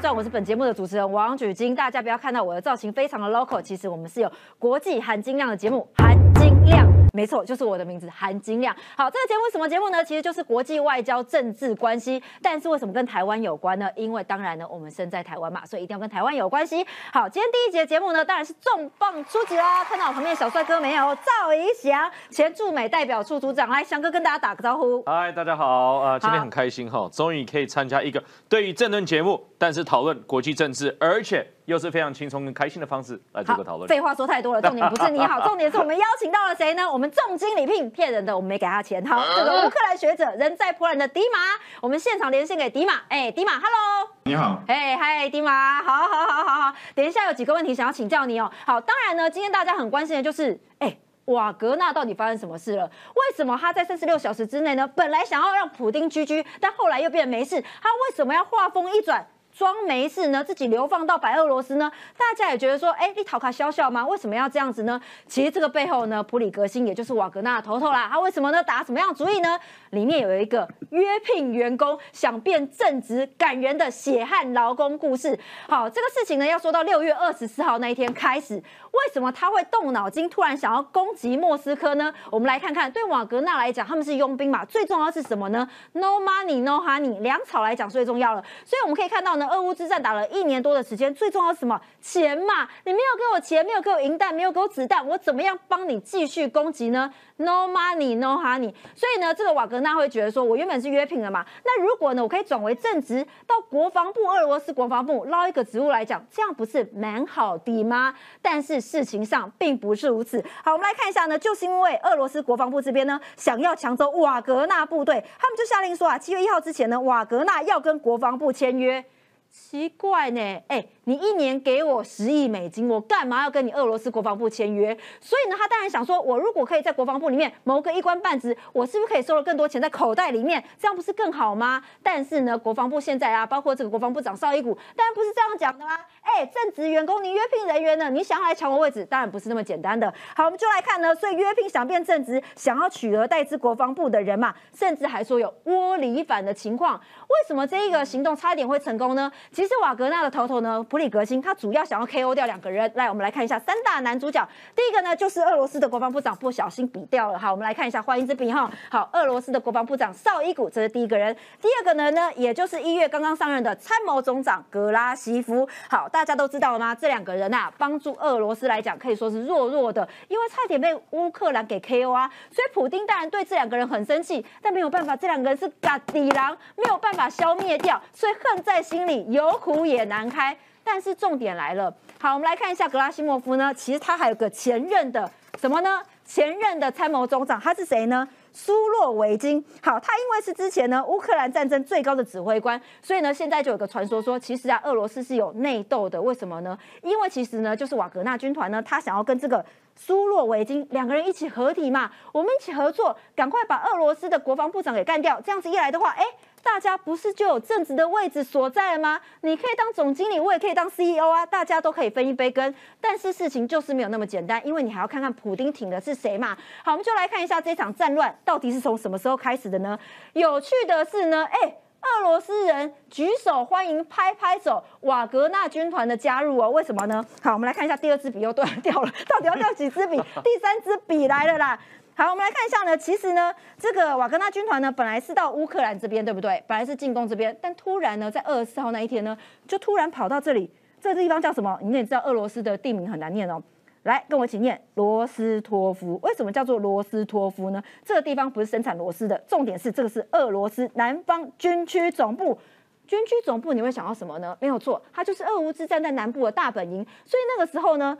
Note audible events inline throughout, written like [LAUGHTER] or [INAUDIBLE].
列传》，我是本节目的主持人王举金。大家不要看到我的造型非常的 local，其实我们是有国际含金量的节目，含金量。没错，就是我的名字含金量。好，这个节目什么节目呢？其实就是国际外交政治关系。但是为什么跟台湾有关呢？因为当然呢，我们身在台湾嘛，所以一定要跟台湾有关系。好，今天第一节节目呢，当然是重磅出击啦！看到我旁边的小帅哥没有？赵怡翔，前驻美代表处组长，来，翔哥跟大家打个招呼。嗨，大家好，呃，今天很开心哈，终于可以参加一个对于政论节目，但是讨论国际政治，而且。又是非常轻松跟开心的方式来做个讨论。废话说太多了，[LAUGHS] 重点不是你好，重点是我们邀请到了谁呢？我们重金礼聘，骗人的，我们没给他钱。好，这个乌克兰学者，人在波兰的迪马，我们现场连线给迪马。哎，迪马，Hello，你好。哎，嗨，迪马，好好好好好。等一下有几个问题想要请教你哦。好，当然呢，今天大家很关心的就是，哎，瓦格纳到底发生什么事了？为什么他在三十六小时之内呢？本来想要让普丁居居，但后来又变没事，他为什么要话锋一转？装没事呢，自己流放到白俄罗斯呢？大家也觉得说，哎，你讨卡笑笑吗？为什么要这样子呢？其实这个背后呢，普里格辛也就是瓦格纳的头头啦。他为什么呢？打什么样主意呢？里面有一个约聘员工想变正直、感人的血汗劳工故事。好，这个事情呢，要说到六月二十四号那一天开始，为什么他会动脑筋，突然想要攻击莫斯科呢？我们来看看，对瓦格纳来讲，他们是佣兵嘛，最重要是什么呢？No money, no honey，粮草来讲最重要了。所以我们可以看到呢。俄乌之战打了一年多的时间，最重要是什么？钱嘛！你没有给我钱，没有给我银弹，没有给我子弹，我怎么样帮你继续攻击呢？No money, no honey。所以呢，这个瓦格那会觉得说，我原本是约聘的嘛，那如果呢，我可以转为正职，到国防部、俄罗斯国防部捞一个职务来讲，这样不是蛮好的吗？但是事情上并不是如此。好，我们来看一下呢，就是因为俄罗斯国防部这边呢，想要抢走瓦格纳部队，他们就下令说啊，七月一号之前呢，瓦格纳要跟国防部签约。奇怪呢，哎。你一年给我十亿美金，我干嘛要跟你俄罗斯国防部签约？所以呢，他当然想说，我如果可以在国防部里面谋个一官半职，我是不是可以收了更多钱在口袋里面？这样不是更好吗？但是呢，国防部现在啊，包括这个国防部长邵伊古，当然不是这样讲的啦。哎，正职员工，你约聘人员呢？你想要来抢我位置，当然不是那么简单的。好，我们就来看呢，所以约聘想变正职，想要取而代之国防部的人嘛，甚至还说有窝里反的情况。为什么这一个行动差点会成功呢？其实瓦格纳的头头呢，普里格辛，他主要想要 KO 掉两个人。来，我们来看一下三大男主角。第一个呢，就是俄罗斯的国防部长不小心比掉了。好，我们来看一下，欢迎之笔哈。好，俄罗斯的国防部长绍伊古，这是第一个人。第二个呢，呢，也就是一月刚刚上任的参谋总长格拉西夫。好，大家都知道了吗？这两个人呐，帮助俄罗斯来讲可以说是弱弱的，因为差点被乌克兰给 KO 啊。所以普丁当然对这两个人很生气，但没有办法，这两个人是嘎底狼，没有办法消灭掉，所以恨在心里，有苦也难开。但是重点来了，好，我们来看一下格拉西莫夫呢，其实他还有个前任的什么呢？前任的参谋总长，他是谁呢？苏洛维金。好，他因为是之前呢乌克兰战争最高的指挥官，所以呢现在就有个传说说，其实啊俄罗斯是有内斗的。为什么呢？因为其实呢就是瓦格纳军团呢，他想要跟这个苏洛维金两个人一起合体嘛，我们一起合作，赶快把俄罗斯的国防部长给干掉。这样子一来的话，哎。大家不是就有正直的位置所在了吗？你可以当总经理，我也可以当 CEO 啊，大家都可以分一杯羹。但是事情就是没有那么简单，因为你还要看看普丁挺的是谁嘛。好，我们就来看一下这场战乱到底是从什么时候开始的呢？有趣的是呢，哎，俄罗斯人举手欢迎，拍拍手，瓦格纳军团的加入哦。为什么呢？好，我们来看一下第二支笔又断掉了，到底要掉几支笔？[LAUGHS] 第三支笔来了啦。好，我们来看一下呢。其实呢，这个瓦格纳军团呢，本来是到乌克兰这边，对不对？本来是进攻这边，但突然呢，在二十四号那一天呢，就突然跑到这里。这个地方叫什么？你也知道，俄罗斯的地名很难念哦。来，跟我一起念罗斯托夫。为什么叫做罗斯托夫呢？这个地方不是生产螺丝的，重点是这个是俄罗斯南方军区总部。军区总部你会想到什么呢？没有错，它就是俄乌之战在南部的大本营。所以那个时候呢。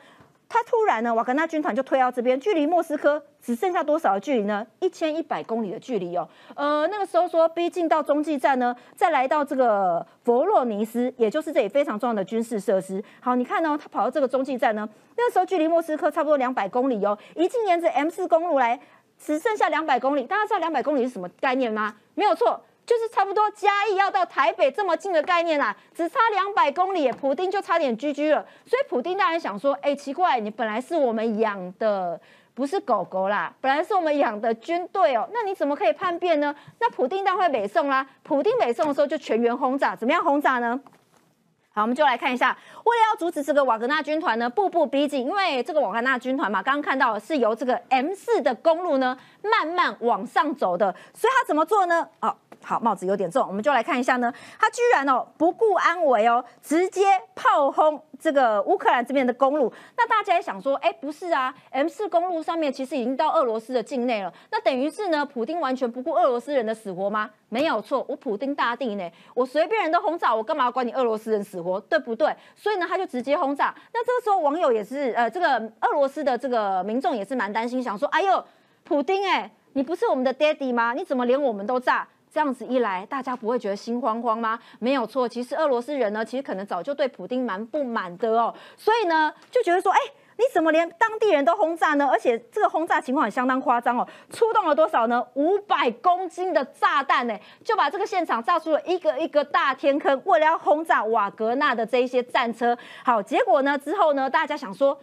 他突然呢，瓦格纳军团就推到这边，距离莫斯科只剩下多少的距离呢？一千一百公里的距离哦。呃，那个时候说逼近到中继站呢，再来到这个佛洛尼斯，也就是这里非常重要的军事设施。好，你看呢，他跑到这个中继站呢，那个时候距离莫斯科差不多两百公里哦。一进沿着 M 四公路来，只剩下两百公里。大家知道两百公里是什么概念吗？没有错。就是差不多嘉义要到台北这么近的概念啦，只差两百公里，普丁就差点居居了。所以普丁当然想说，哎，奇怪，你本来是我们养的，不是狗狗啦，本来是我们养的军队哦，那你怎么可以叛变呢？那普丁当然会北宋啦，普丁北宋的时候就全员轰炸，怎么样轰炸呢？好，我们就来看一下，为了要阻止这个瓦格纳军团呢步步逼近，因为这个瓦格纳军团嘛，刚刚看到是由这个 M 四的公路呢慢慢往上走的，所以他怎么做呢？哦，好，帽子有点重，我们就来看一下呢，他居然哦不顾安危哦，直接炮轰。这个乌克兰这边的公路，那大家也想说，哎，不是啊，M 四公路上面其实已经到俄罗斯的境内了，那等于是呢，普丁完全不顾俄罗斯人的死活吗？没有错，我普丁大帝呢，我随便人都轰炸，我干嘛要管你俄罗斯人死活，对不对？所以呢，他就直接轰炸。那这个时候网友也是，呃，这个俄罗斯的这个民众也是蛮担心，想说，哎呦，普丁哎，你不是我们的爹地吗？你怎么连我们都炸？这样子一来，大家不会觉得心慌慌吗？没有错，其实俄罗斯人呢，其实可能早就对普丁蛮不满的哦，所以呢，就觉得说，哎，你怎么连当地人都轰炸呢？而且这个轰炸情况也相当夸张哦，出动了多少呢？五百公斤的炸弹呢，就把这个现场炸出了一个一个大天坑，为了要轰炸瓦格纳的这一些战车。好，结果呢之后呢，大家想说。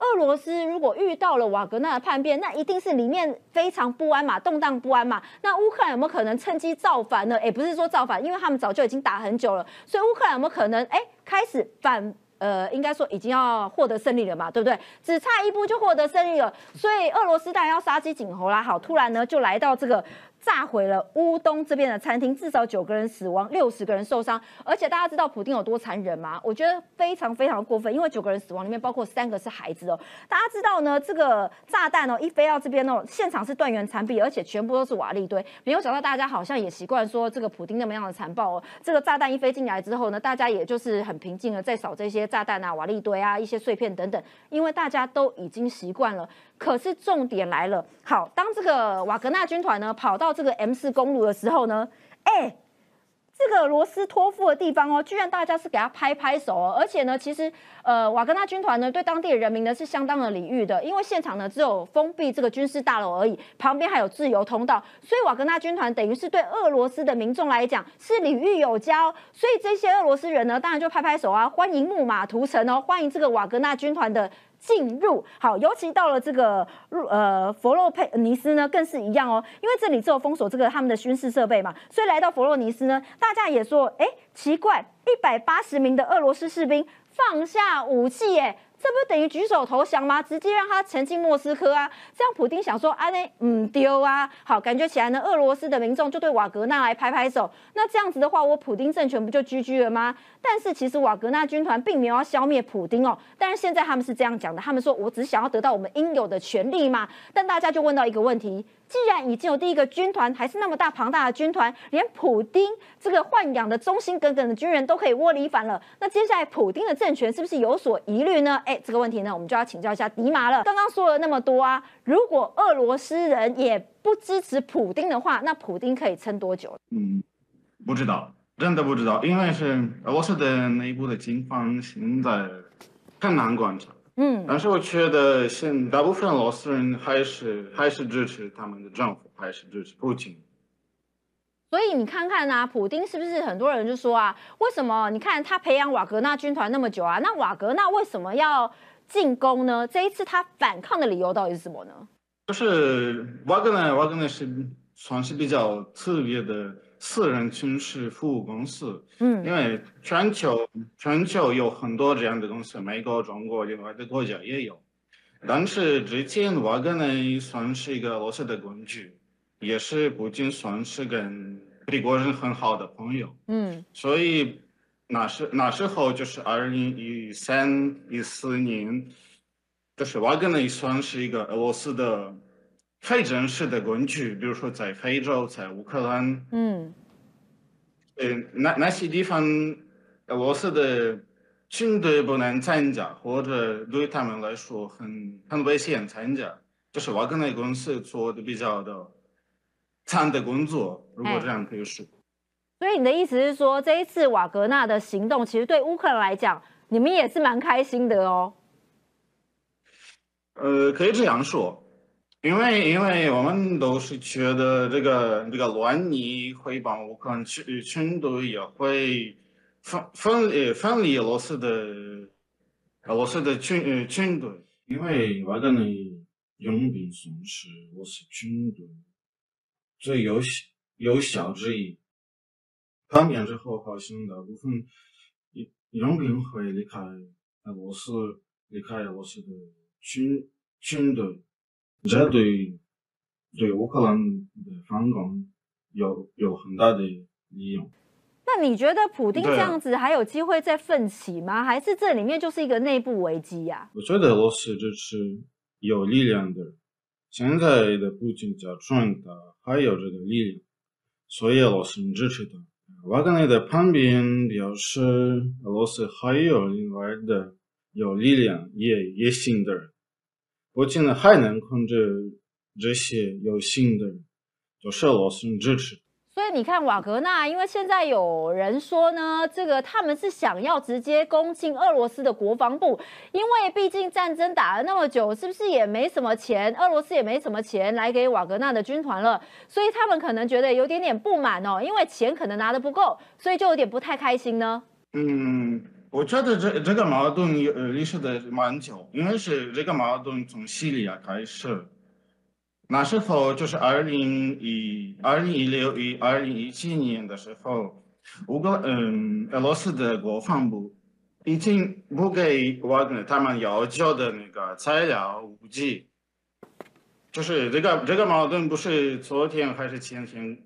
俄罗斯如果遇到了瓦格纳的叛变，那一定是里面非常不安嘛，动荡不安嘛。那乌克兰有没有可能趁机造反呢？也不是说造反，因为他们早就已经打很久了，所以乌克兰有没有可能哎开始反？呃，应该说已经要获得胜利了嘛，对不对？只差一步就获得胜利了，所以俄罗斯当然要杀鸡儆猴啦。好，突然呢就来到这个。炸毁了乌东这边的餐厅，至少九个人死亡，六十个人受伤。而且大家知道普丁有多残忍吗？我觉得非常非常过分，因为九个人死亡里面包括三个是孩子哦。大家知道呢，这个炸弹哦一飞到这边哦，现场是断垣残壁，而且全部都是瓦砾堆。没有想到大家好像也习惯说这个普丁那么样的残暴哦。这个炸弹一飞进来之后呢，大家也就是很平静的在扫这些炸弹啊、瓦砾堆啊、一些碎片等等，因为大家都已经习惯了。可是重点来了，好，当这个瓦格纳军团呢跑到这个 M 四公路的时候呢，哎，这个罗斯托夫的地方哦，居然大家是给他拍拍手哦，而且呢，其实呃瓦格纳军团呢对当地的人民呢是相当的礼遇的，因为现场呢只有封闭这个军事大楼而已，旁边还有自由通道，所以瓦格纳军团等于是对俄罗斯的民众来讲是礼遇有加，所以这些俄罗斯人呢当然就拍拍手啊，欢迎木马屠城哦，欢迎这个瓦格纳军团的。进入好，尤其到了这个呃佛洛佩尼斯呢，更是一样哦，因为这里只有封锁这个他们的军事设备嘛，所以来到佛洛尼斯呢，大家也说，哎，奇怪，一百八十名的俄罗斯士兵放下武器，哎。这不等于举手投降吗？直接让他沉进莫斯科啊！这样普丁想说啊，那唔丢啊！好，感觉起来呢，俄罗斯的民众就对瓦格纳来拍拍手。那这样子的话，我普丁政权不就居居了吗？但是其实瓦格纳军团并没有要消灭普丁哦。但是现在他们是这样讲的，他们说我只想要得到我们应有的权利嘛。但大家就问到一个问题。既然已经有第一个军团，还是那么大庞大的军团，连普丁这个豢养的忠心耿耿的军人都可以窝里反了，那接下来普丁的政权是不是有所疑虑呢？哎，这个问题呢，我们就要请教一下迪马了。刚刚说了那么多啊，如果俄罗斯人也不支持普丁的话，那普丁可以撑多久？嗯，不知道，真的不知道，因为是俄罗斯的内部的情况现在更难观察。嗯，但是我觉得现大部分俄罗斯人还是还是支持他们的政府，还是支持普京。所以你看看啊，普丁是不是很多人就说啊，为什么你看他培养瓦格纳军团那么久啊，那瓦格纳为什么要进攻呢？这一次他反抗的理由到底是什么呢？就是瓦格纳，瓦格纳是算是比较特别的。私人军事服务公司，嗯，因为全球全球有很多这样的公司，美国、中国、另外的国家也有。但是之前瓦格内算是一个俄罗斯的工具，也是不仅算是跟美国人很好的朋友，嗯，所以那时那时候就是二零一三一四年，就是瓦格内算是一个俄罗斯的。非正式的工具，比如说在非洲，在乌克兰，嗯，呃，那那些地方，俄罗斯的军队不能参加，或者对他们来说很很危险参加，就是瓦格纳公司做的比较的惨的工作，如果这样可以说。所以你的意思是说，这一次瓦格纳的行动，其实对乌克兰来讲，你们也是蛮开心的哦。呃，可以这样说。因为，因为我们都是觉得这个这个乱逆会帮乌克兰军军队也会分分呃分离俄罗斯的俄罗斯的军呃军队，因为瓦格纳佣兵算是俄罗斯军队最有有效之一。叛变之后，好像大部分佣兵会离开俄罗斯，离开俄罗斯的军军队，这对对乌克兰的反攻有有很大的利用。那你觉得普京这样子还有机会再奋起吗？还是这里面就是一个内部危机呀？我觉得俄罗斯就是有力量的，现在的普京加川他还有这个力量，所以俄罗斯支持他。瓦格纳的旁边表示，俄罗斯还有另外的有力量、也野心的人，普京呢还能控制这些有心的人，就是俄罗斯支持。所以你看瓦格纳，因为现在有人说呢，这个他们是想要直接攻进俄罗斯的国防部，因为毕竟战争打了那么久，是不是也没什么钱，俄罗斯也没什么钱来给瓦格纳的军团了，所以他们可能觉得有点点不满哦，因为钱可能拿的不够，所以就有点不太开心呢。嗯，我觉得这这个矛盾有历史的蛮久，因为是这个矛盾从叙利亚开始。那时候就是二零一二零一六一二零一七年的时候，乌克嗯俄罗斯的国防部已经不给我他们要求的那个材料武器，就是这个这个矛盾不是昨天还是前天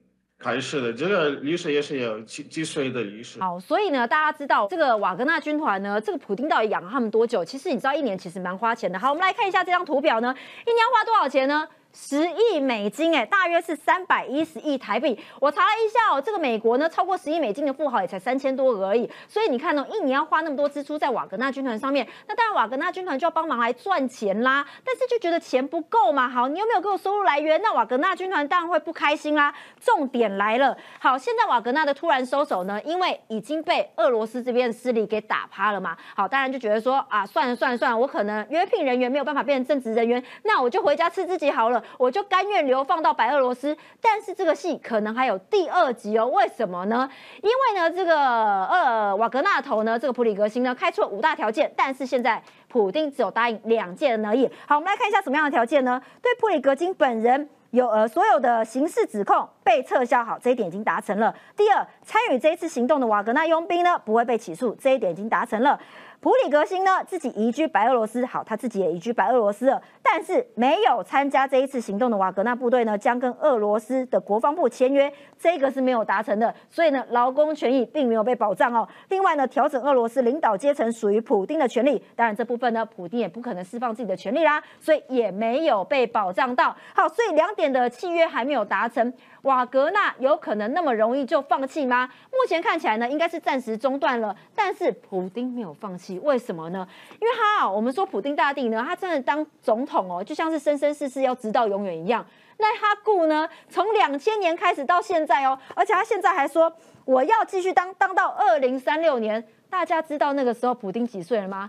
还是的，这个历史也是有几几岁的历史。好，所以呢，大家知道这个瓦格纳军团呢，这个普丁到底养了他们多久？其实你知道一年其实蛮花钱的。好，我们来看一下这张图表呢，一年要花多少钱呢？十亿美金，哎，大约是三百一十亿台币。我查了一下哦，这个美国呢，超过十亿美金的富豪也才三千多而已。所以你看哦，一年要花那么多支出在瓦格纳军团上面，那当然瓦格纳军团就要帮忙来赚钱啦。但是就觉得钱不够嘛。好，你又没有给我收入来源？那瓦格纳军团当然会不开心啦。重点来了，好，现在瓦格纳的突然收手呢，因为已经被俄罗斯这边的势力给打趴了嘛。好，当然就觉得说啊，算了算了算了，我可能约聘人员没有办法变成正职人员，那我就回家吃自己好了，我就甘愿。流放到白俄罗斯，但是这个戏可能还有第二集哦。为什么呢？因为呢，这个呃瓦格纳头呢，这个普里格辛呢，开出了五大条件，但是现在普丁只有答应两件而已。好，我们来看一下什么样的条件呢？对普里格金本人有呃所有的刑事指控被撤销，好，这一点已经达成了。第二，参与这一次行动的瓦格纳佣兵呢不会被起诉，这一点已经达成了。普里格辛呢，自己移居白俄罗斯，好，他自己也移居白俄罗斯了，但是没有参加这一次行动的瓦格纳部队呢，将跟俄罗斯的国防部签约，这个是没有达成的，所以呢，劳工权益并没有被保障哦。另外呢，调整俄罗斯领导阶层属于普丁的权利，当然这部分呢，普丁也不可能释放自己的权利啦，所以也没有被保障到。好，所以两点的契约还没有达成。瓦格纳有可能那么容易就放弃吗？目前看起来呢，应该是暂时中断了。但是普丁没有放弃，为什么呢？因为他，我们说普丁大帝呢，他真的当总统哦，就像是生生世世要直到永远一样。那他顾呢，从两千年开始到现在哦，而且他现在还说我要继续当，当到二零三六年。大家知道那个时候普丁几岁了吗？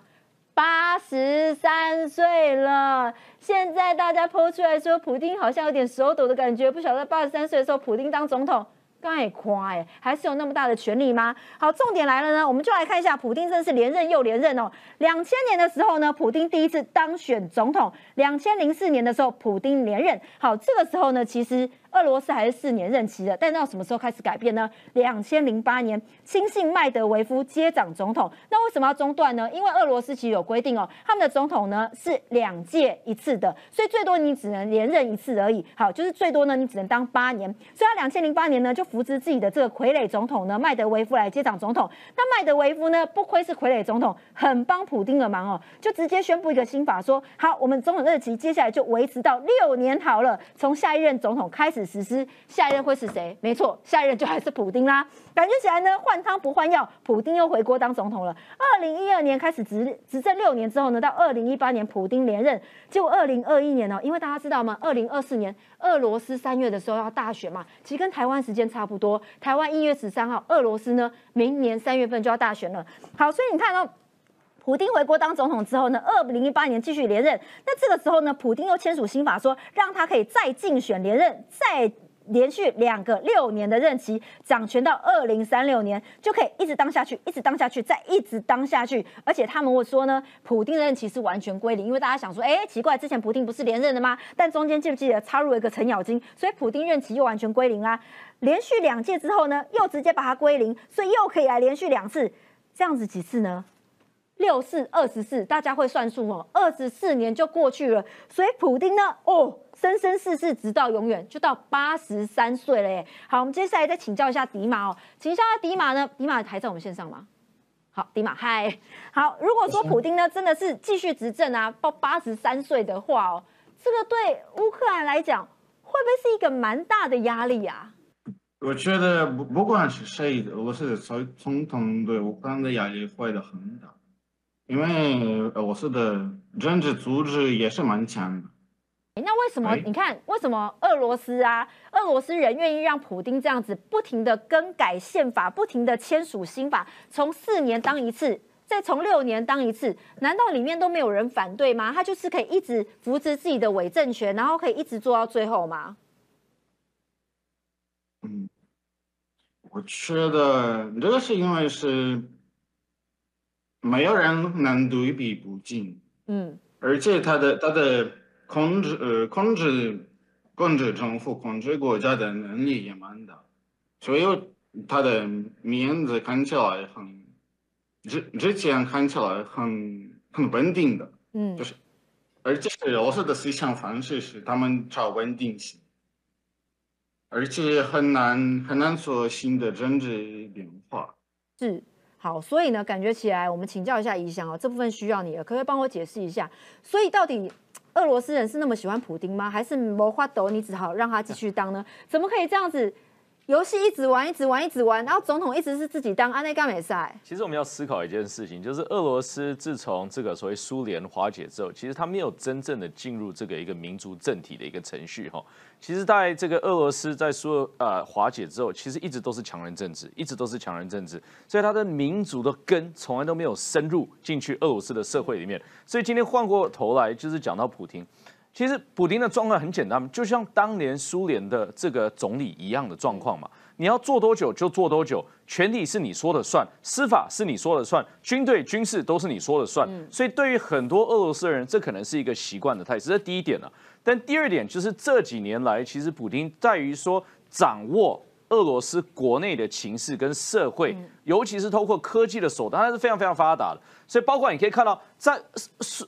八十三岁了，现在大家抛出来说，普丁好像有点手抖的感觉，不晓得八十三岁的时候，普丁当总统。太夸哎，还是有那么大的权力吗？好，重点来了呢，我们就来看一下，普丁真的是连任又连任哦。两千年的时候呢，普丁第一次当选总统；两千零四年的时候，普丁连任。好，这个时候呢，其实俄罗斯还是四年任期的，但到什么时候开始改变呢？两千零八年，亲信麦德维夫接掌总统。那为什么要中断呢？因为俄罗斯其实有规定哦，他们的总统呢是两届一次的，所以最多你只能连任一次而已。好，就是最多呢，你只能当八年。所以他两千零八年呢就。扶植自己的这个傀儡总统呢，麦德维夫来接掌总统。那麦德维夫呢，不愧是傀儡总统，很帮普丁的忙哦，就直接宣布一个新法，说好，我们总统任期接下来就维持到六年好了，从下一任总统开始实施。下一任会是谁？没错，下一任就还是普丁啦。感觉起来呢，换汤不换药，普丁又回国当总统了。二零一二年开始执执政六年之后呢，到二零一八年普丁连任，结果二零二一年呢，因为大家知道吗？二零二四年俄罗斯三月的时候要大选嘛，其实跟台湾时间。差不多，台湾一月十三号，俄罗斯呢，明年三月份就要大选了。好，所以你看到普丁回国当总统之后呢，二零一八年继续连任，那这个时候呢，普丁又签署新法，说让他可以再竞选连任，再。连续两个六年的任期，掌权到二零三六年，就可以一直当下去，一直当下去，再一直当下去。而且他们会说呢，普丁的任期是完全归零，因为大家想说，哎，奇怪，之前普丁不是连任的吗？但中间记不记得插入了一个程咬金，所以普丁任期又完全归零啊。连续两届之后呢，又直接把它归零，所以又可以来连续两次。这样子几次呢？六四二十四，大家会算数哦，二十四年就过去了。所以普丁呢，哦，生生世世直到永远，就到八十三岁了耶。好，我们接下来再请教一下迪马哦，请教下迪马呢，迪马还在我们线上吗？好，迪马嗨，好。如果说普丁呢真的是继续执政啊，到八十三岁的话哦，这个对乌克兰来讲会不会是一个蛮大的压力啊？我觉得不不管是谁的，俄罗斯的总总统对乌克兰的压力会的很大，因为俄罗斯的政治组织也是蛮强的。那为什么你看为什么俄罗斯啊，俄罗斯人愿意让普丁这样子不停的更改宪法，不停的签署新法，从四年当一次，再从六年当一次？难道里面都没有人反对吗？他就是可以一直扶持自己的伪政权，然后可以一直做到最后吗？嗯，我觉得这个是因为是没有人能对比不进，嗯，而且他的他的。控制呃控制控制政府控制国家的能力也蛮大，所以他的面子看起来很之之前看起来很很稳定的，嗯，就是而且俄罗斯的思想方式是他们找稳定性，而且很难很难说新的政治变化。是好，所以呢，感觉起来我们请教一下宜祥哦，这部分需要你了，可不可以帮我解释一下？所以到底？俄罗斯人是那么喜欢普丁吗？还是谋划斗你只好让他继续当呢？怎么可以这样子？游戏一直玩，一直玩，一直玩，然后总统一直是自己当安内干美赛。其实我们要思考一件事情，就是俄罗斯自从这个所谓苏联瓦解之后，其实他没有真正的进入这个一个民族政体的一个程序哈。其实在这个俄罗斯在说呃瓦解之后，其实一直都是强人政治，一直都是强人政治，所以他的民族的根从来都没有深入进去俄罗斯的社会里面。所以今天换过头来，就是讲到普京。其实普京的状况很简单，就像当年苏联的这个总理一样的状况嘛。你要做多久就做多久，权力是你说了算，司法是你说了算，军队军事都是你说了算。所以对于很多俄罗斯人，这可能是一个习惯的态势。这第一点啊。但第二点就是这几年来，其实普京在于说掌握。俄罗斯国内的情势跟社会，尤其是通过科技的手段，它是非常非常发达的。所以，包括你可以看到，在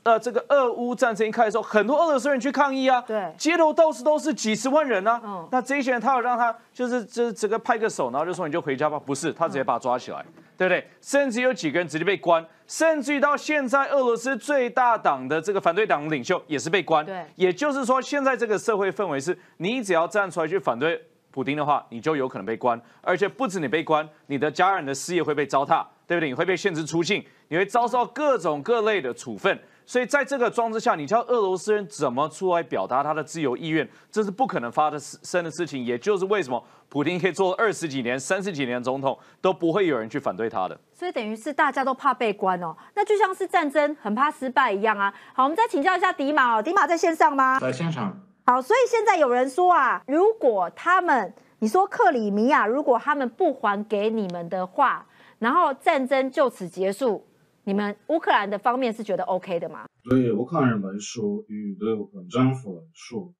呃这个俄乌战争一开始的时候，很多俄罗斯人去抗议啊，对，街头到处都是几十万人啊。嗯，那这些人他要让他就是就是这个拍个手，然后就说你就回家吧？不是，他直接把他抓起来，对不对？甚至有几个人直接被关，甚至于到现在，俄罗斯最大党的这个反对党领袖也是被关。对，也就是说，现在这个社会氛围是，你只要站出来去反对。普丁的话，你就有可能被关，而且不止你被关，你的家人的事业会被糟蹋，对不对？你会被限制出境，你会遭受各种各类的处分。所以在这个装置下，你叫俄罗斯人怎么出来表达他的自由意愿，这是不可能发生的事情。也就是为什么普京可以做二十几年、三十几年总统，都不会有人去反对他的。所以等于是大家都怕被关哦，那就像是战争很怕失败一样啊。好，我们再请教一下迪马哦，迪马在线上吗？在线上。好，所以现在有人说啊，如果他们，你说克里米亚，如果他们不还给你们的话，然后战争就此结束，你们乌克兰的方面是觉得 OK 的吗？对乌克兰人来说，与对乌克兰政府来说，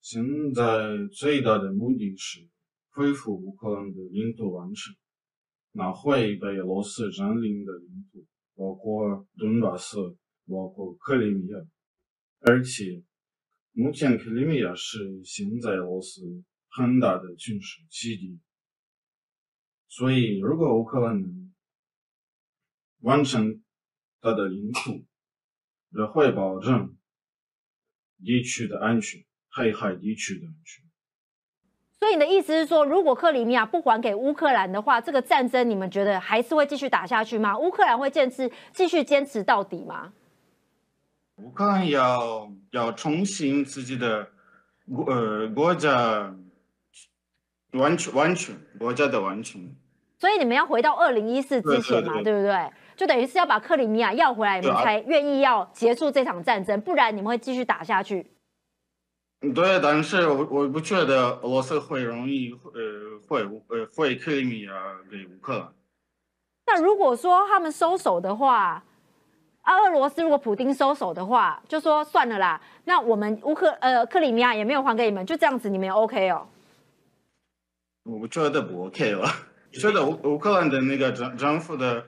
现在最大的目的是恢复乌克兰的领土完整，拿回被俄罗斯占领的领土，包括顿巴斯，包括克里米亚，而且。目前克里米亚是现在俄罗斯很大的军事基地，所以如果乌克兰能完成它的领土，也会保证地区的安全，黑海地区的安全。所以你的意思是说，如果克里米亚不还给乌克兰的话，这个战争你们觉得还是会继续打下去吗？乌克兰会坚持继续坚持到底吗？乌克兰要要重新自己的国呃国家完全完全国家的完全，所以你们要回到二零一四之前嘛，对不对？就等于是要把克里米亚要回来，你们才愿意要结束这场战争，不然你们会继续打下去。对，但是我我不觉得俄罗斯会容易呃会呃会克里米亚给乌克兰。那如果说他们收手的话？啊，俄罗斯如果普丁收手的话，就说算了啦。那我们乌克呃克里米亚也没有还给你们，就这样子，你们 OK 哦？我觉得不 OK 了。觉得乌乌克兰的那个政政府的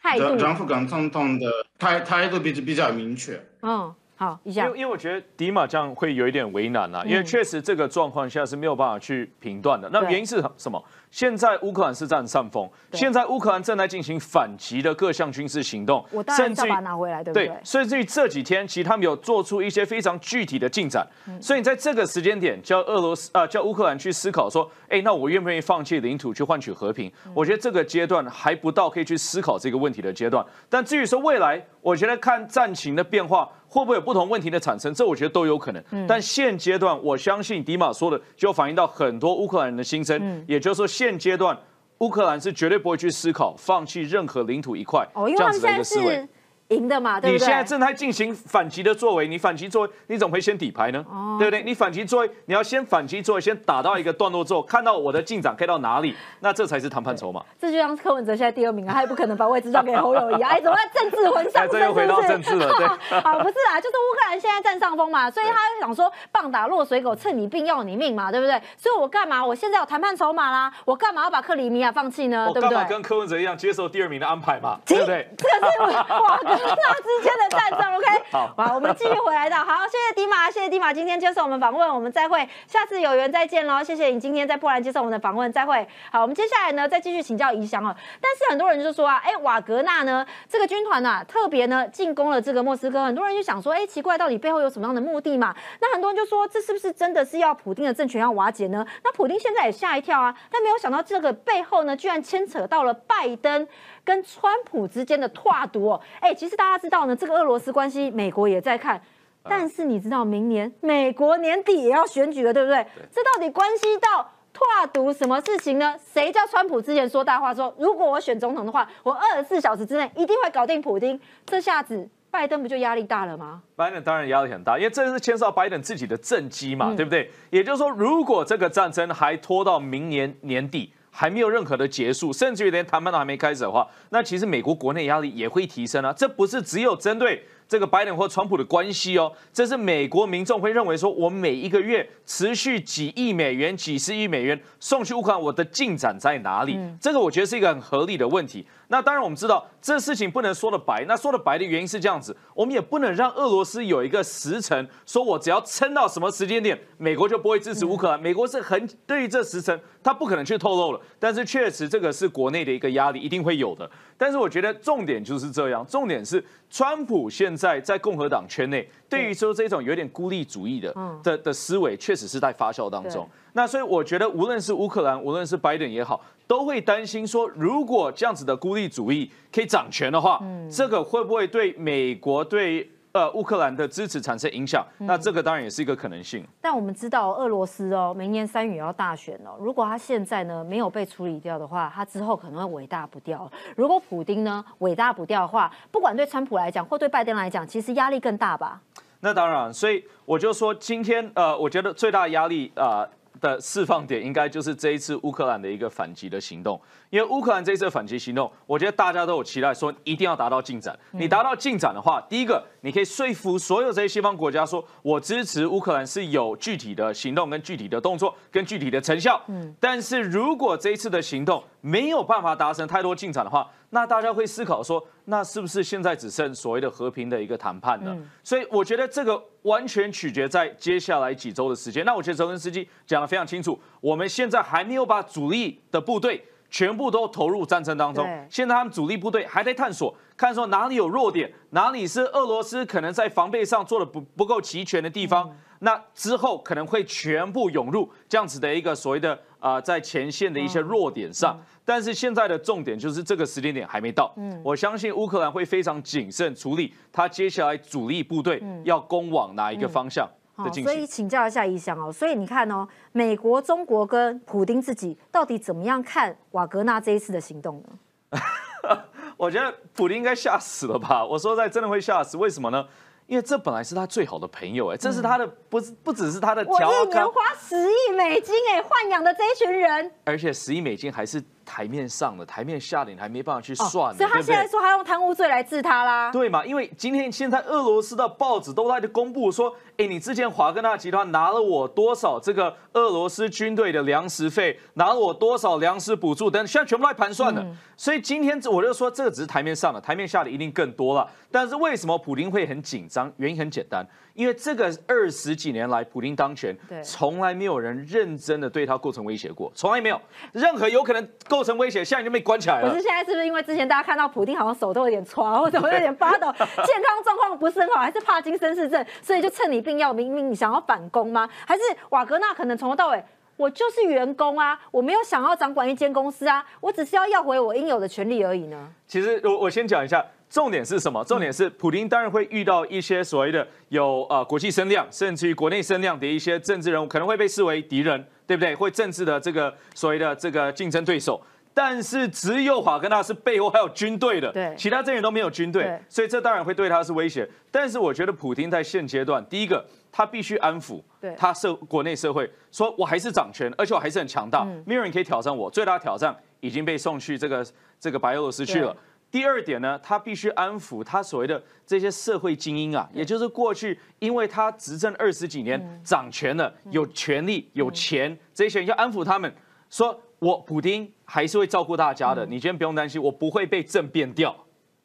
态度，张富刚总统的态态度比比较明确。嗯。好，一下，因为因为我觉得迪马这样会有一点为难啊，因为确实这个状况下是没有办法去评断的。那原因是什么？现在乌克兰是占上风，现在乌克兰正在进行反击的各项军事行动，我当然要把它拿回来，对不对？甚至于这几天，其实他们有做出一些非常具体的进展。所以你在这个时间点，叫俄罗斯啊，叫乌克兰去思考说，哎，那我愿不愿意放弃领土去换取和平？我觉得这个阶段还不到可以去思考这个问题的阶段。但至于说未来，我觉得看战情的变化。会不会有不同问题的产生？这我觉得都有可能。但现阶段，我相信迪马说的就反映到很多乌克兰人的心声。也就是说，现阶段乌克兰是绝对不会去思考放弃任何领土一块这样子的一个思维。赢的嘛，对不对？你现在正在进行反击的作为，你反击作为，你怎么会先底牌呢？哦对不对？你反击作为，你要先反击作为，先打到一个段落之后，看到我的进展可以到哪里，那这才是谈判筹码。这就像柯文哲现在第二名啊，他也不可能把位置让给侯友谊啊，哎，怎么政治魂上升？又回到政治了，对。[LAUGHS] 啊，不是啊，就是乌克兰现在占上风嘛，所以他想说棒打落水狗，趁你病要你命嘛，对不对？所以我干嘛？我现在有谈判筹码啦，我干嘛要把克里米亚放弃呢？对不对？跟柯文哲一样接受第二名的安排嘛，对不对？这个是 [LAUGHS] 哇，跟他之间的。战争 OK，好，好，我们继续回来的，好，谢谢迪马，谢谢迪马今天接受我们访问，我们再会，下次有缘再见喽，谢谢你今天在波兰接受我们的访问，再会，好，我们接下来呢再继续请教宜祥哦，但是很多人就说啊，哎，瓦格纳呢这个军团呐特别呢进攻了这个莫斯科，很多人就想说，哎，奇怪，到底背后有什么样的目的嘛？那很多人就说，这是不是真的是要普丁的政权要瓦解呢？那普丁现在也吓一跳啊，但没有想到这个背后呢，居然牵扯到了拜登。跟川普之间的跨毒哦，哎，其实大家知道呢，这个俄罗斯关系，美国也在看，但是你知道明年美国年底也要选举了，对不对？这到底关系到跨毒什么事情呢？谁叫川普之前说大话，说如果我选总统的话，我二十四小时之内一定会搞定普京，这下子拜登不就压力大了吗？拜登当然压力很大，因为这是牵涉到拜登自己的政绩嘛，对不对？也就是说，如果这个战争还拖到明年年底。还没有任何的结束，甚至于连谈判都还没开始的话，那其实美国国内压力也会提升啊。这不是只有针对。这个拜登或川普的关系哦，这是美国民众会认为说，我每一个月持续几亿美元、几十亿美元送去乌克兰，我的进展在哪里？这个我觉得是一个很合理的问题。那当然我们知道这事情不能说的白，那说的白的原因是这样子，我们也不能让俄罗斯有一个时辰，说我只要撑到什么时间点，美国就不会支持乌克兰。美国是很对于这时辰，他不可能去透露了。但是确实这个是国内的一个压力，一定会有的。但是我觉得重点就是这样，重点是川普现在在共和党圈内，对于说这种有点孤立主义的的的思维，确实是在发酵当中。那所以我觉得，无论是乌克兰，无论是拜登也好，都会担心说，如果这样子的孤立主义可以掌权的话，嗯这个会不会对美国对？呃，乌克兰的支持产生影响，那这个当然也是一个可能性。但我们知道，俄罗斯哦，明年三月要大选哦。如果他现在呢没有被处理掉的话，他之后可能会伟大不掉。如果普丁呢伟大不掉的话，不管对川普来讲或对拜登来讲，其实压力更大吧？那当然，所以我就说，今天呃，我觉得最大的压力啊。的释放点应该就是这一次乌克兰的一个反击的行动，因为乌克兰这一次反击行动，我觉得大家都有期待，说一定要达到进展。你达到进展的话，第一个你可以说服所有这些西方国家，说我支持乌克兰是有具体的行动、跟具体的动作、跟具体的成效。嗯，但是如果这一次的行动没有办法达成太多进展的话，那大家会思考说，那是不是现在只剩所谓的和平的一个谈判呢？所以我觉得这个完全取决在接下来几周的时间。那我觉得泽连斯基讲的非常清楚，我们现在还没有把主力的部队全部都投入战争当中，现在他们主力部队还在探索，看说哪里有弱点，哪里是俄罗斯可能在防备上做的不不够齐全的地方。那之后可能会全部涌入这样子的一个所谓的啊，在前线的一些弱点上，但是现在的重点就是这个时间点还没到。嗯，我相信乌克兰会非常谨慎处理他接下来主力部队要攻往哪一个方向。的所以请教一下一翔哦，所以你看哦，美国、中国跟普丁自己到底怎么样看瓦格纳这一次的行动呢？[LAUGHS] 我觉得普丁应该吓死了吧？我说在真的会吓死，为什么呢？因为这本来是他最好的朋友哎，这是他的不是不只是他的。我一年花十亿美金哎，豢养的这一群人，而且十亿美金还是。台面上的台面下的你还没办法去算，所以他现在说他用贪污罪来治他啦，对嘛？因为今天现在俄罗斯的报纸都在公布说，哎，你之前华格纳集团拿了我多少这个俄罗斯军队的粮食费，拿了我多少粮食补助等，现在全部来盘算的。所以今天我就说，这个只是台面上的，台面下的一定更多了。但是为什么普京会很紧张？原因很简单，因为这个二十几年来，普京当权，从来没有人认真的对他构成威胁过，从来没有任何有可能构成威胁，现在已经被关起来了。可是现在是不是因为之前大家看到普京好像手都有点喘，或者有点发抖，健康状况不是很好，还是帕金森氏症，所以就趁你病要明明你想要反攻吗？还是瓦格纳可能从头到尾？我就是员工啊，我没有想要掌管一间公司啊，我只是要要回我应有的权利而已呢。其实我我先讲一下，重点是什么？重点是普京当然会遇到一些所谓的有呃国际声量，甚至于国内声量的一些政治人物，可能会被视为敌人，对不对？会政治的这个所谓的这个竞争对手。但是只有华格纳是背后还有军队的，对，其他阵营都没有军队，所以这当然会对他是威胁。但是我觉得普京在现阶段，第一个他必须安抚他社国内社会，说我还是掌权，而且我还是很强大，没有人可以挑战我。最大的挑战已经被送去这个这个白俄罗斯去了。第二点呢，他必须安抚他所谓的这些社会精英啊，也就是过去因为他执政二十几年，掌权了，有权力、有钱，这些人要安抚他们，说。我普丁还是会照顾大家的，你今天不用担心，我不会被政变掉，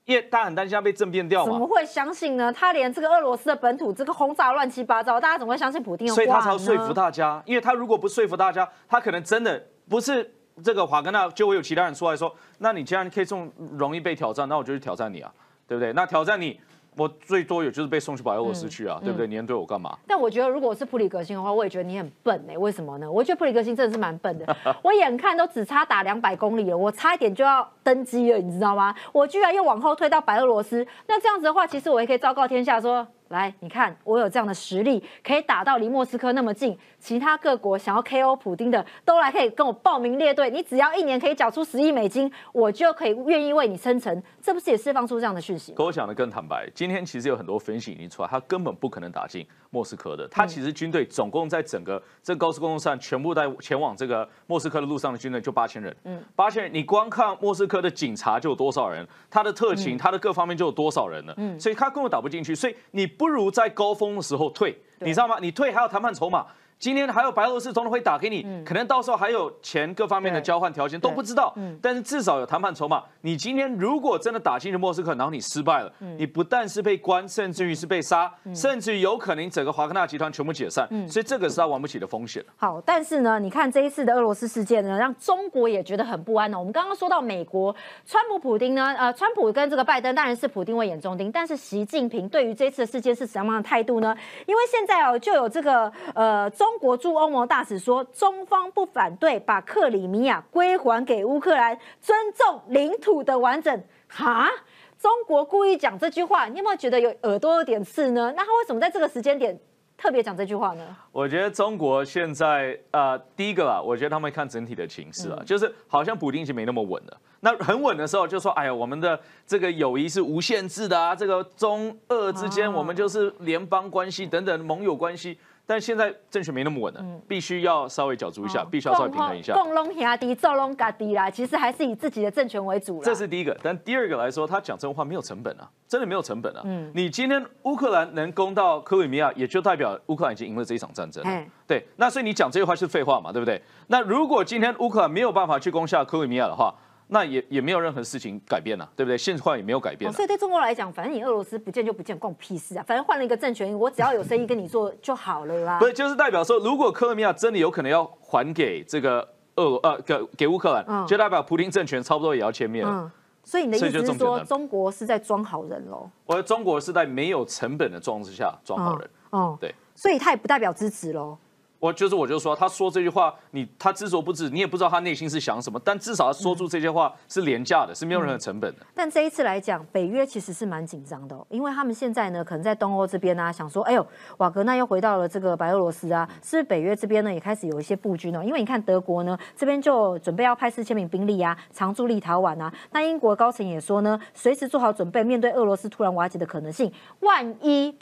因为大家很担心他被政变掉嘛。怎么会相信呢？他连这个俄罗斯的本土这个轰炸乱七八糟，大家怎么会相信普丁？所以他才要说服大家，因为他如果不说服大家，他可能真的不是这个华格纳，就会有其他人出来说，那你既然可以这么容易被挑战，那我就去挑战你啊，对不对？那挑战你。我最多也就是被送去白俄罗斯去啊，对不对？你能对我干嘛？但我觉得，如果是普里格星的话，我也觉得你很笨哎。为什么呢？我觉得普里格星真的是蛮笨的。[LAUGHS] 我眼看都只差打两百公里了，我差一点就要登机了，你知道吗？我居然又往后退到白俄罗斯。那这样子的话，其实我也可以昭告天下说。来，你看我有这样的实力，可以打到离莫斯科那么近。其他各国想要 KO 普丁的，都来可以跟我报名列队。你只要一年可以缴出十亿美金，我就可以愿意为你生成。这不是也释放出这样的讯息？跟我讲的更坦白，今天其实有很多分析已经出来，他根本不可能打进莫斯科的。他其实军队总共在整个这高速公路上，全部在前往这个莫斯科的路上的军队就八千人。嗯，八千人，你光看莫斯科的警察就有多少人，他的特勤，他的各方面就有多少人了。嗯，所以他根本打不进去。所以你不如在高峰的时候退，你知道吗？你退还有谈判筹码。今天还有白俄罗斯总统会打给你，可能到时候还有钱各方面的交换条件都不知道，但是至少有谈判筹码。你今天如果真的打进去莫斯科，然后你失败了，你不但是被关，甚至于是被杀，甚至于有可能整个华格纳集团全部解散。所以这个是他玩不起的风险。好，但是呢，你看这一次的俄罗斯事件呢，让中国也觉得很不安呢。我们刚刚说到美国，川普、普丁呢，呃，川普跟这个拜登当然是普丁为眼中钉，但是习近平对于这次的事件是什么样的态度呢？因为现在哦，就有这个呃，中国驻欧盟。大使说，中方不反对把克里米亚归还给乌克兰，尊重领土的完整。哈，中国故意讲这句话，你有没有觉得有耳朵有点刺呢？那他为什么在这个时间点特别讲这句话呢？我觉得中国现在呃，第一个啊，我觉得他们看整体的情势啊，就是好像普京已经没那么稳了。那很稳的时候，就说哎呀，我们的这个友谊是无限制的啊，这个中俄之间我们就是联邦关系等等盟友关系。但现在政权没那么稳了，必须要稍微角逐一下，必须要稍微平衡一下。共隆兄弟，奏隆嘎迪啦，其实还是以自己的政权为主这是第一个，但第二个来说，他讲这种话没有成本啊，真的没有成本啊。嗯，你今天乌克兰能攻到克里米亚，也就代表乌克兰已经赢了这一场战争。对，那所以你讲这句话是废话嘛，对不对？那如果今天乌克兰没有办法去攻下克里米亚的话，那也也没有任何事情改变了，对不对？现况也没有改变。所以对中国来讲，反正你俄罗斯不见就不见，关我屁事啊！反正换了一个政权，我只要有生意跟你做就好了啦。[LAUGHS] 不是，就是代表说，如果克里米亚真的有可能要还给这个俄呃给给乌克兰，就代表普京政权差不多也要歼灭了。所以你的意思是说，中国是在装好人喽？我中国是在没有成本的状况之下装好人。哦，对。所以他也不代表支持喽。我就是，我就说，他说这句话，你他知所不知，你也不知道他内心是想什么。但至少他说出这些话是廉价的，是没有任何成本的。但这一次来讲，北约其实是蛮紧张的，因为他们现在呢，可能在东欧这边呢，想说，哎呦，瓦格纳又回到了这个白俄罗斯啊，是不是北约这边呢也开始有一些布局呢？因为你看德国呢这边就准备要派四千名兵力啊，常驻立陶宛啊。那英国高层也说呢，随时做好准备，面对俄罗斯突然瓦解的可能性，万一。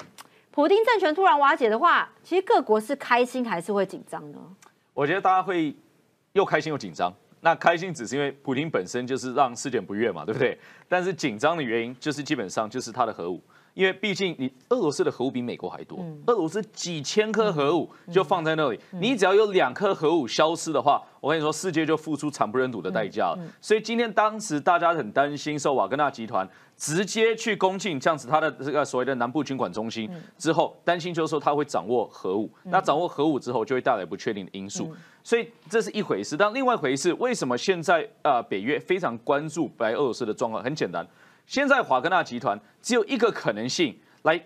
普京政权突然瓦解的话，其实各国是开心还是会紧张呢？我觉得大家会又开心又紧张。那开心只是因为普京本身就是让世界不悦嘛，对不对？但是紧张的原因就是基本上就是他的核武，因为毕竟你俄罗斯的核武比美国还多，俄罗斯几千颗核武就放在那里，你只要有两颗核武消失的话，我跟你说，世界就付出惨不忍睹的代价了。所以今天当时大家很担心，受瓦格纳集团直接去攻进这样子他的这个所谓的南部军管中心之后，担心就是说他会掌握核武，那掌握核武之后就会带来不确定的因素。所以这是一回事，但另外一回事，为什么现在呃北约非常关注白俄罗斯的状况？很简单。现在华格纳集团只有一个可能性来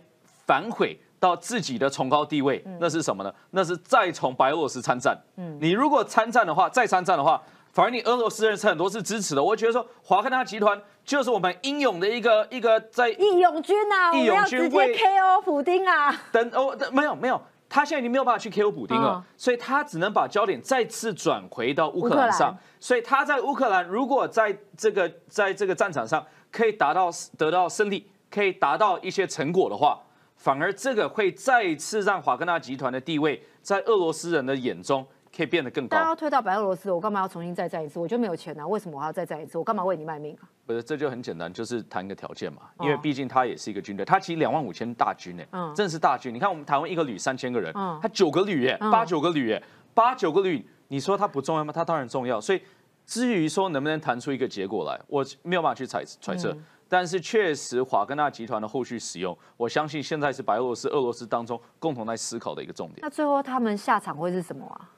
反悔到自己的崇高地位，那是什么呢？那是再从白俄罗斯参战。嗯，你如果参战的话，再参战的话，反而你俄罗斯人是很多是支持的。我觉得说华格纳集团就是我们英勇的一个一个在义勇军啊，义勇军直接 KO 普丁啊。等哦，没有没有。他现在已经没有办法去 KO 补丁了，所以他只能把焦点再次转回到乌克兰上。所以他在乌克兰，如果在这个在这个战场上可以达到得到胜利，可以达到一些成果的话，反而这个会再次让华格纳集团的地位在俄罗斯人的眼中。可以变得更高。但要推到白俄罗斯，我干嘛要重新再战一次？我就没有钱啊！为什么我要再战一次？我干嘛为你卖命啊？不是，这就很简单，就是谈一个条件嘛。因为毕竟他也是一个军队，他其实两万五千大军呢，嗯，真的是大军。你看我们台湾一个旅三千个人，嗯，他九个旅耶，八九个旅耶，八九个旅，你说他不重要吗？他当然重要。所以至于说能不能谈出一个结果来，我没有办法去揣揣测。但是确实，华格纳集团的后续使用，我相信现在是白俄罗斯、俄罗斯当中共同在思考的一个重点。那最后他们下场会是什么啊？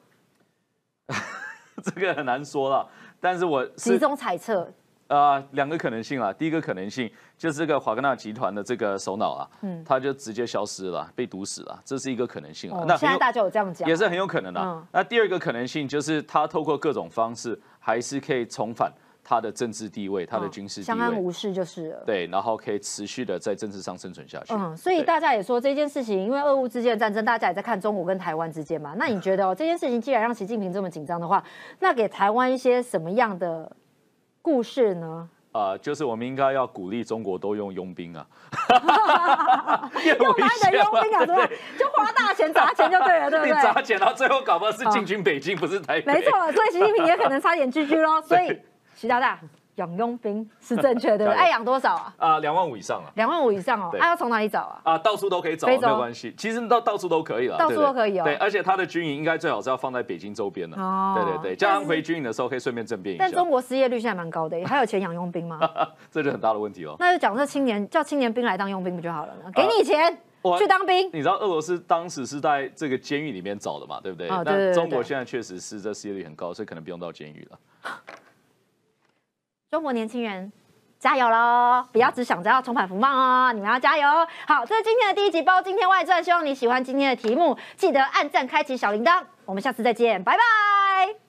[LAUGHS] 这个很难说了，但是我集中猜测，呃，两个可能性啊。第一个可能性就是这个华格纳集团的这个首脑啊，嗯，他就直接消失了，被毒死了，这是一个可能性啊。那现在大家有这样讲，也是很有可能的。那第二个可能性就是他透过各种方式，还是可以重返。他的政治地位，他的军事地位，相安无事就是了。对，然后可以持续的在政治上生存下去。嗯，所以大家也说这件事情，因为俄乌之间的战争，大家也在看中国跟台湾之间嘛。那你觉得哦，这件事情既然让习近平这么紧张的话，那给台湾一些什么样的故事呢？啊，就是我们应该要鼓励中国都用佣兵啊，[LAUGHS] 用他的佣兵啊，对就花大钱砸钱就对了，对不对？[LAUGHS] 砸钱，然后最后搞不好是进军北京，不是台北。没错，所以习近平也可能差点居居喽。[LAUGHS] 所以。习大大养佣兵是正确的，[LAUGHS] 爱养多少啊？啊，两万五以上啊。两万五以上哦，他要从哪里找啊？啊，到处都可以找，没有关系。其实到到处都可以了，到处都可以哦。对，而且他的军营应该最好是要放在北京周边的。哦，对对对，这样回军营的时候可以顺便政变一下。但中国失业率现在蛮高的，还有钱养佣兵吗？[LAUGHS] 这就很大的问题哦。那就讲这青年叫青年兵来当佣兵不就好了呢？给你钱去当兵。你知道俄罗斯当时是在这个监狱里面找的嘛？对不对？啊，对对对。中国现在确实是这失业率很高，所以可能不用到监狱了。中国年轻人，加油喽！不要只想着要重返福茂哦，你们要加油。好，这是今天的第一集《包今天外传》，希望你喜欢今天的题目，记得按赞、开启小铃铛。我们下次再见，拜拜。